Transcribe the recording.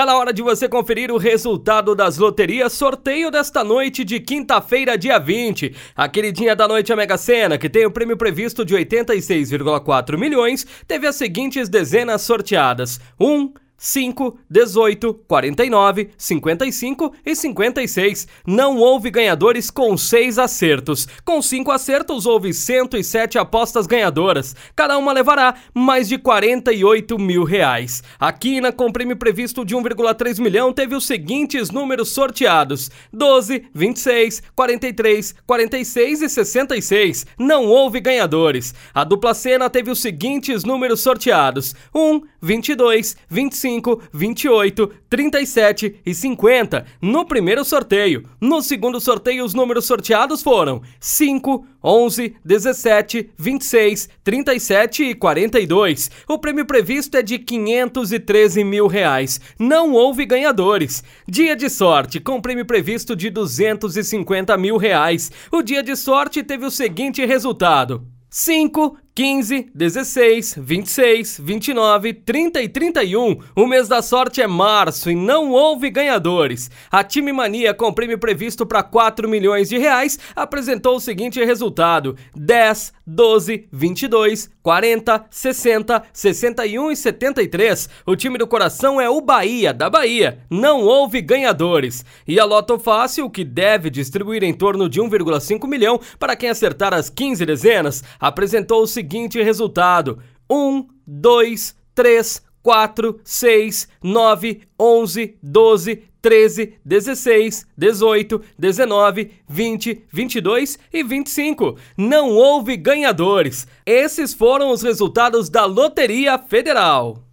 Tá na hora de você conferir o resultado das loterias sorteio desta noite de quinta-feira, dia 20. A queridinha da noite a Mega Sena, que tem o prêmio previsto de 86,4 milhões, teve as seguintes dezenas sorteadas: 1 5, 18, 49, 55 e 56. Não houve ganhadores com 6 acertos. Com 5 acertos, houve 107 apostas ganhadoras. Cada uma levará mais de 48 mil reais. A quina, com prêmio previsto de 1,3 milhão, teve os seguintes números sorteados: 12, 26, 43, 46 e 66. Não houve ganhadores. A dupla cena teve os seguintes números sorteados: 1, 22, 25. 25, 28, 37 e 50 no primeiro sorteio. No segundo sorteio, os números sorteados foram 5, 11, 17, 26, 37 e 42. O prêmio previsto é de 513 mil reais. Não houve ganhadores. Dia de sorte, com prêmio previsto de 250 mil reais. O dia de sorte teve o seguinte resultado: 5, 15, 16, 26, 29, 30 e 31. O mês da sorte é março e não houve ganhadores. A Time Mania, com prêmio previsto para 4 milhões de reais, apresentou o seguinte resultado: 10, 12, 22, 40, 60, 61 e 73. O time do coração é o Bahia, da Bahia. Não houve ganhadores. E a Loto Fácil, que deve distribuir em torno de 1,5 milhão para quem acertar as 15 dezenas, apresentou o seguinte resultado: 1, 2, 3, 4, 6, 9, 11, 12, 13, 16, 18, 19, 20, 22 e 25. Não houve ganhadores. Esses foram os resultados da Loteria Federal.